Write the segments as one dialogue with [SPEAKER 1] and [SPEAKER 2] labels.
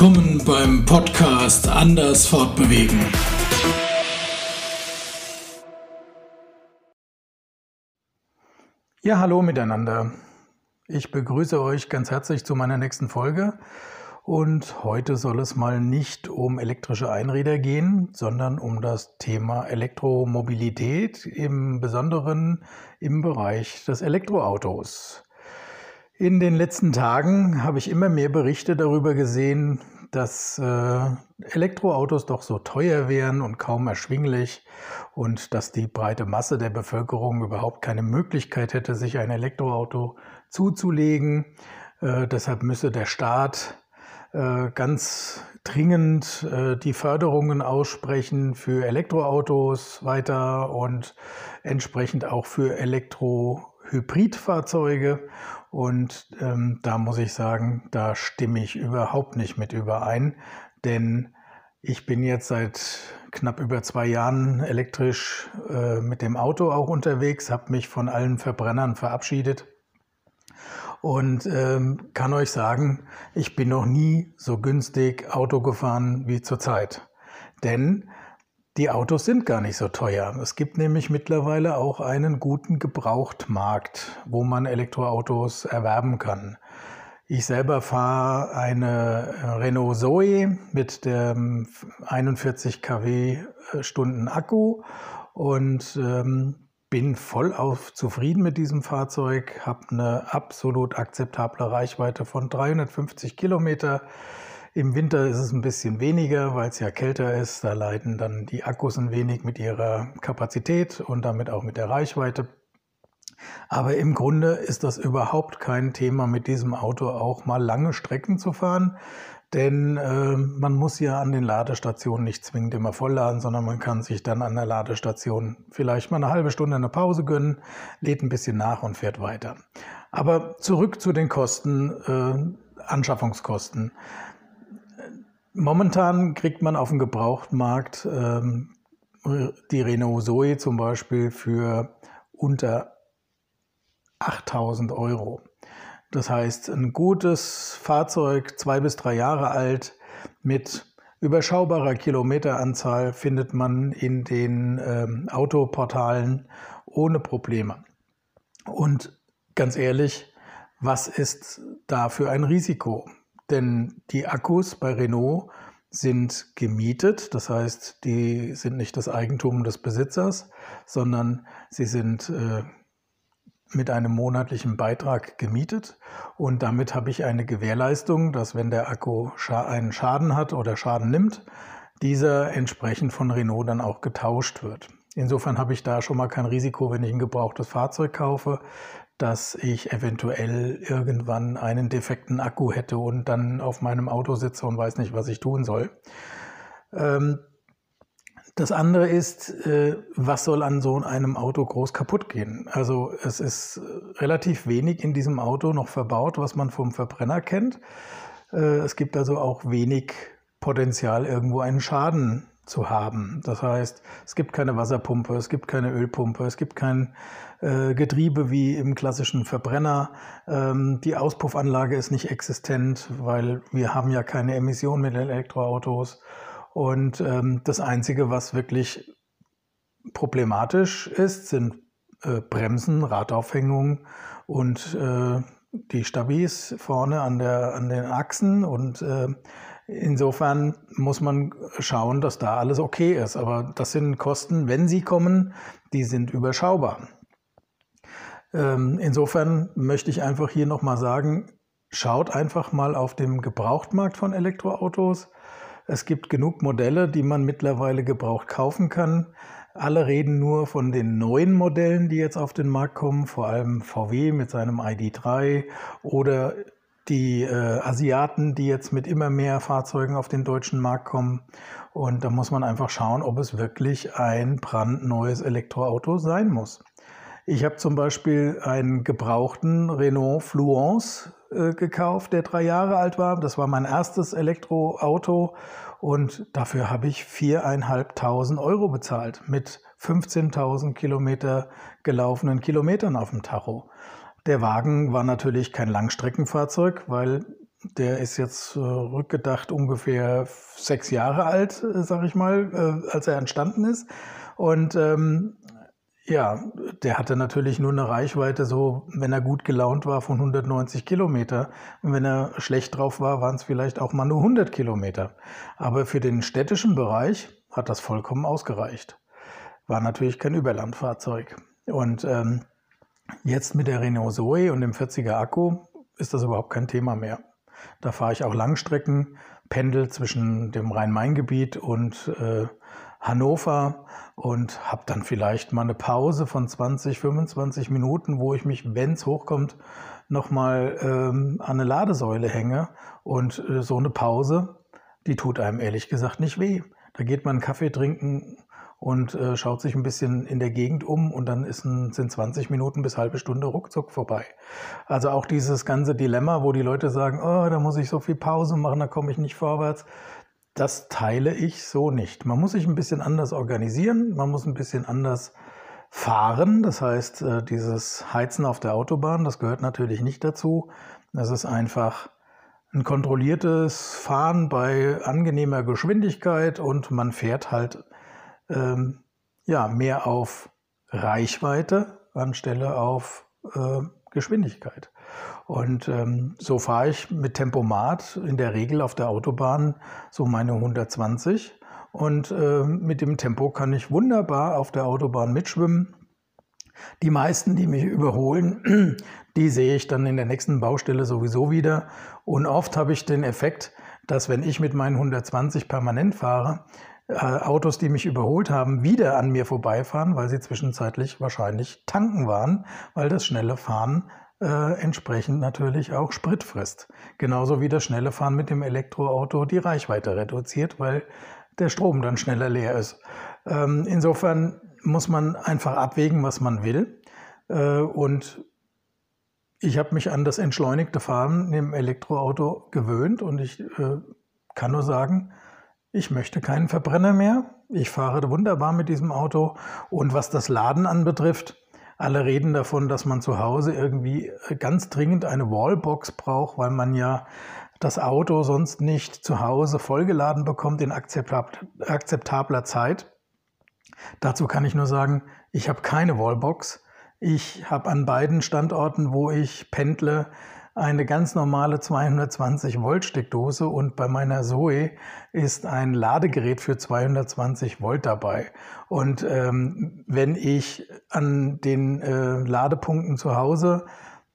[SPEAKER 1] willkommen beim Podcast Anders Fortbewegen.
[SPEAKER 2] Ja, hallo miteinander. Ich begrüße euch ganz herzlich zu meiner nächsten Folge. Und heute soll es mal nicht um elektrische Einräder gehen, sondern um das Thema Elektromobilität, im Besonderen im Bereich des Elektroautos. In den letzten Tagen habe ich immer mehr Berichte darüber gesehen, dass äh, Elektroautos doch so teuer wären und kaum erschwinglich und dass die breite Masse der Bevölkerung überhaupt keine Möglichkeit hätte, sich ein Elektroauto zuzulegen. Äh, deshalb müsse der Staat äh, ganz dringend die Förderungen aussprechen für Elektroautos weiter und entsprechend auch für Elektrohybridfahrzeuge. Und ähm, da muss ich sagen, da stimme ich überhaupt nicht mit überein, denn ich bin jetzt seit knapp über zwei Jahren elektrisch äh, mit dem Auto auch unterwegs, habe mich von allen Verbrennern verabschiedet und ähm, kann euch sagen, ich bin noch nie so günstig Auto gefahren wie zurzeit. Denn die Autos sind gar nicht so teuer. Es gibt nämlich mittlerweile auch einen guten Gebrauchtmarkt, wo man Elektroautos erwerben kann. Ich selber fahre eine Renault Zoe mit dem 41 kW Stunden Akku und ähm, bin voll zufrieden mit diesem Fahrzeug, habe eine absolut akzeptable Reichweite von 350 Kilometer. Im Winter ist es ein bisschen weniger, weil es ja kälter ist. Da leiden dann die Akkus ein wenig mit ihrer Kapazität und damit auch mit der Reichweite. Aber im Grunde ist das überhaupt kein Thema, mit diesem Auto auch mal lange Strecken zu fahren. Denn äh, man muss ja an den Ladestationen nicht zwingend immer vollladen, sondern man kann sich dann an der Ladestation vielleicht mal eine halbe Stunde eine Pause gönnen, lädt ein bisschen nach und fährt weiter. Aber zurück zu den Kosten, äh, Anschaffungskosten. Momentan kriegt man auf dem Gebrauchtmarkt äh, die Renault Zoe zum Beispiel für unter 8000 Euro. Das heißt, ein gutes Fahrzeug, zwei bis drei Jahre alt, mit überschaubarer Kilometeranzahl findet man in den ähm, Autoportalen ohne Probleme. Und ganz ehrlich, was ist da für ein Risiko? Denn die Akkus bei Renault sind gemietet, das heißt, die sind nicht das Eigentum des Besitzers, sondern sie sind äh, mit einem monatlichen Beitrag gemietet. Und damit habe ich eine Gewährleistung, dass wenn der Akku einen Schaden hat oder Schaden nimmt, dieser entsprechend von Renault dann auch getauscht wird. Insofern habe ich da schon mal kein Risiko, wenn ich ein gebrauchtes Fahrzeug kaufe, dass ich eventuell irgendwann einen defekten Akku hätte und dann auf meinem Auto sitze und weiß nicht, was ich tun soll. Ähm, das andere ist, äh, was soll an so einem Auto groß kaputt gehen? Also es ist äh, relativ wenig in diesem Auto noch verbaut, was man vom Verbrenner kennt. Äh, es gibt also auch wenig Potenzial, irgendwo einen Schaden zu haben. Das heißt, es gibt keine Wasserpumpe, es gibt keine Ölpumpe, es gibt kein Getriebe wie im klassischen Verbrenner. Ähm, die Auspuffanlage ist nicht existent, weil wir haben ja keine Emissionen mit Elektroautos. Und ähm, das Einzige, was wirklich problematisch ist, sind äh, Bremsen, Radaufhängungen und äh, die Stabis vorne an, der, an den Achsen. Und äh, insofern muss man schauen, dass da alles okay ist. Aber das sind Kosten, wenn sie kommen, die sind überschaubar. Ähm, insofern möchte ich einfach hier nochmal sagen, schaut einfach mal auf dem Gebrauchtmarkt von Elektroautos es gibt genug Modelle, die man mittlerweile gebraucht kaufen kann. Alle reden nur von den neuen Modellen, die jetzt auf den Markt kommen, vor allem VW mit seinem ID3 oder die äh, Asiaten, die jetzt mit immer mehr Fahrzeugen auf den deutschen Markt kommen. Und da muss man einfach schauen, ob es wirklich ein brandneues Elektroauto sein muss. Ich habe zum Beispiel einen gebrauchten Renault Fluence äh, gekauft, der drei Jahre alt war. Das war mein erstes Elektroauto und dafür habe ich viereinhalbtausend Euro bezahlt mit 15.000 Kilometer gelaufenen Kilometern auf dem Tacho. Der Wagen war natürlich kein Langstreckenfahrzeug, weil der ist jetzt rückgedacht ungefähr sechs Jahre alt, äh, sag ich mal, äh, als er entstanden ist. Und ähm, ja, der hatte natürlich nur eine Reichweite, so wenn er gut gelaunt war, von 190 Kilometer. Und wenn er schlecht drauf war, waren es vielleicht auch mal nur 100 Kilometer. Aber für den städtischen Bereich hat das vollkommen ausgereicht. War natürlich kein Überlandfahrzeug. Und ähm, jetzt mit der Renault Zoe und dem 40er Akku ist das überhaupt kein Thema mehr. Da fahre ich auch Langstrecken, pendel zwischen dem Rhein-Main-Gebiet und äh, Hannover und habe dann vielleicht mal eine Pause von 20, 25 Minuten, wo ich mich, wenn es hochkommt, nochmal ähm, an eine Ladesäule hänge. Und äh, so eine Pause, die tut einem ehrlich gesagt nicht weh. Da geht man einen Kaffee trinken und äh, schaut sich ein bisschen in der Gegend um und dann ein, sind 20 Minuten bis halbe Stunde ruckzuck vorbei. Also auch dieses ganze Dilemma, wo die Leute sagen, oh, da muss ich so viel Pause machen, da komme ich nicht vorwärts das teile ich so nicht. Man muss sich ein bisschen anders organisieren, man muss ein bisschen anders fahren. Das heißt, äh, dieses Heizen auf der Autobahn, das gehört natürlich nicht dazu. Das ist einfach ein kontrolliertes Fahren bei angenehmer Geschwindigkeit und man fährt halt ähm, ja, mehr auf Reichweite anstelle auf äh, Geschwindigkeit. Und ähm, so fahre ich mit Tempomat in der Regel auf der Autobahn so meine 120. Und äh, mit dem Tempo kann ich wunderbar auf der Autobahn mitschwimmen. Die meisten, die mich überholen, die sehe ich dann in der nächsten Baustelle sowieso wieder. Und oft habe ich den Effekt, dass wenn ich mit meinen 120 permanent fahre, äh, Autos, die mich überholt haben, wieder an mir vorbeifahren, weil sie zwischenzeitlich wahrscheinlich tanken waren, weil das schnelle Fahren äh, entsprechend natürlich auch Sprit frisst. Genauso wie das schnelle Fahren mit dem Elektroauto die Reichweite reduziert, weil der Strom dann schneller leer ist. Ähm, insofern muss man einfach abwägen, was man will. Äh, und ich habe mich an das entschleunigte Fahren im Elektroauto gewöhnt und ich äh, kann nur sagen, ich möchte keinen Verbrenner mehr. Ich fahre wunderbar mit diesem Auto. Und was das Laden anbetrifft, alle reden davon, dass man zu Hause irgendwie äh, ganz dringend eine Wallbox braucht, weil man ja das Auto sonst nicht zu Hause vollgeladen bekommt in akzeptabler Zeit. Dazu kann ich nur sagen, ich habe keine Wallbox. Ich habe an beiden Standorten, wo ich pendle, eine ganz normale 220 Volt Steckdose und bei meiner Zoe ist ein Ladegerät für 220 Volt dabei. Und ähm, wenn ich an den äh, Ladepunkten zu Hause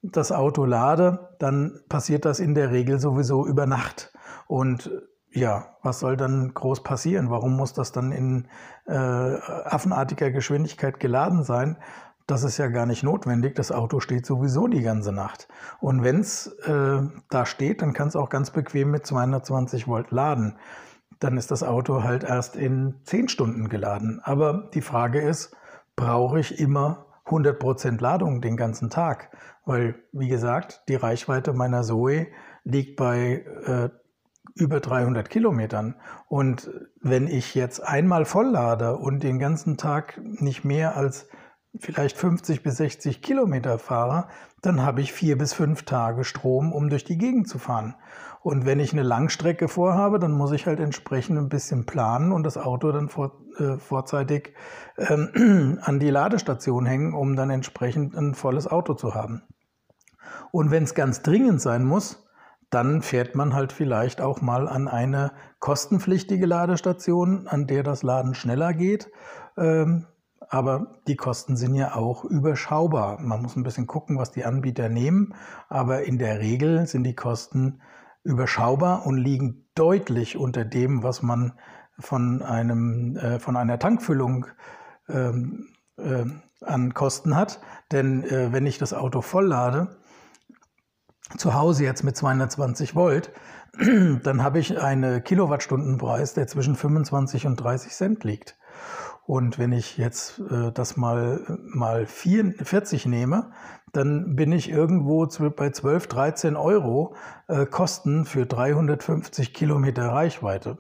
[SPEAKER 2] das Auto lade, dann passiert das in der Regel sowieso über Nacht. Und ja, was soll dann groß passieren? Warum muss das dann in äh, affenartiger Geschwindigkeit geladen sein? Das ist ja gar nicht notwendig. Das Auto steht sowieso die ganze Nacht. Und wenn es äh, da steht, dann kann es auch ganz bequem mit 220 Volt laden. Dann ist das Auto halt erst in 10 Stunden geladen. Aber die Frage ist, brauche ich immer 100% Ladung den ganzen Tag? Weil, wie gesagt, die Reichweite meiner Zoe liegt bei äh, über 300 Kilometern. Und wenn ich jetzt einmal voll lade und den ganzen Tag nicht mehr als vielleicht 50 bis 60 Kilometer fahre, dann habe ich vier bis fünf Tage Strom, um durch die Gegend zu fahren. Und wenn ich eine Langstrecke vorhabe, dann muss ich halt entsprechend ein bisschen planen und das Auto dann vor, äh, vorzeitig ähm, an die Ladestation hängen, um dann entsprechend ein volles Auto zu haben. Und wenn es ganz dringend sein muss, dann fährt man halt vielleicht auch mal an eine kostenpflichtige Ladestation, an der das Laden schneller geht. Ähm, aber die Kosten sind ja auch überschaubar. Man muss ein bisschen gucken, was die Anbieter nehmen, aber in der Regel sind die Kosten überschaubar und liegen deutlich unter dem, was man von, einem, äh, von einer Tankfüllung ähm, äh, an Kosten hat. Denn äh, wenn ich das Auto voll lade, zu Hause jetzt mit 220 Volt, dann habe ich einen Kilowattstundenpreis, der zwischen 25 und 30 Cent liegt. Und wenn ich jetzt äh, das mal, mal 40 nehme, dann bin ich irgendwo bei 12, 13 Euro äh, Kosten für 350 Kilometer Reichweite.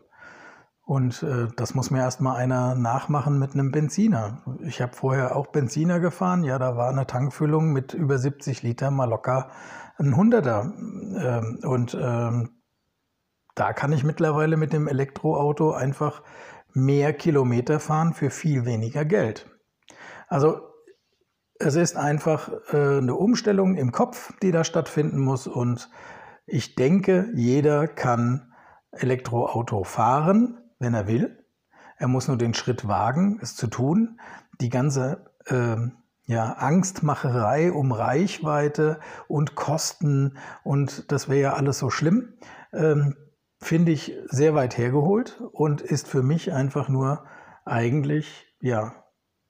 [SPEAKER 2] Und äh, das muss mir erstmal einer nachmachen mit einem Benziner. Ich habe vorher auch Benziner gefahren. Ja, da war eine Tankfüllung mit über 70 Liter mal locker ein Hunderter. Ähm, und ähm, da kann ich mittlerweile mit dem Elektroauto einfach mehr Kilometer fahren für viel weniger Geld. Also es ist einfach äh, eine Umstellung im Kopf, die da stattfinden muss. Und ich denke, jeder kann Elektroauto fahren, wenn er will. Er muss nur den Schritt wagen, es zu tun. Die ganze äh, ja, Angstmacherei um Reichweite und Kosten und das wäre ja alles so schlimm, ähm, finde ich sehr weit hergeholt und ist für mich einfach nur eigentlich ja,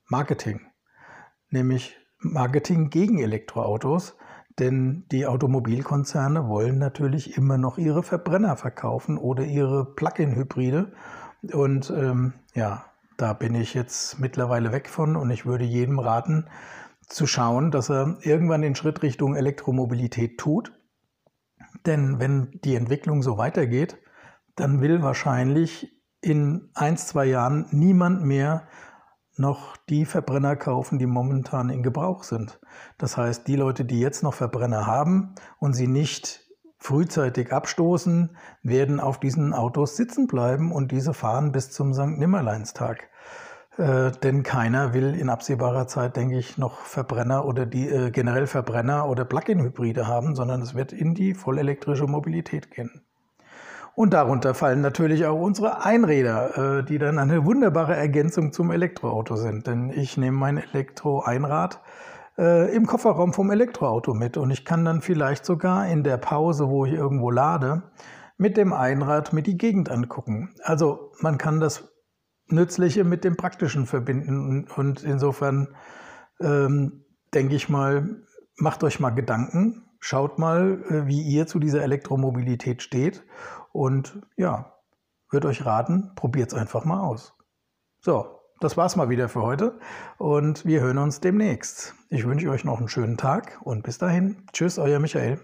[SPEAKER 2] Marketing nämlich Marketing gegen Elektroautos. Denn die Automobilkonzerne wollen natürlich immer noch ihre Verbrenner verkaufen oder ihre Plug-in-Hybride. Und ähm, ja, da bin ich jetzt mittlerweile weg von und ich würde jedem raten, zu schauen, dass er irgendwann den Schritt Richtung Elektromobilität tut. Denn wenn die Entwicklung so weitergeht, dann will wahrscheinlich in ein, zwei Jahren niemand mehr noch die Verbrenner kaufen, die momentan in Gebrauch sind. Das heißt, die Leute, die jetzt noch Verbrenner haben und sie nicht frühzeitig abstoßen, werden auf diesen Autos sitzen bleiben und diese fahren bis zum St. Nimmerleinstag. Äh, denn keiner will in absehbarer Zeit, denke ich, noch Verbrenner oder die äh, generell Verbrenner oder Plug-in-Hybride haben, sondern es wird in die vollelektrische Mobilität gehen. Und darunter fallen natürlich auch unsere Einräder, äh, die dann eine wunderbare Ergänzung zum Elektroauto sind. Denn ich nehme mein Elektro-Einrad äh, im Kofferraum vom Elektroauto mit und ich kann dann vielleicht sogar in der Pause, wo ich irgendwo lade, mit dem Einrad mit die Gegend angucken. Also man kann das Nützliche mit dem Praktischen verbinden und insofern ähm, denke ich mal, macht euch mal Gedanken, schaut mal, äh, wie ihr zu dieser Elektromobilität steht und ja, würde euch raten, probiert es einfach mal aus. So, das war's mal wieder für heute und wir hören uns demnächst. Ich wünsche euch noch einen schönen Tag und bis dahin. Tschüss, euer Michael.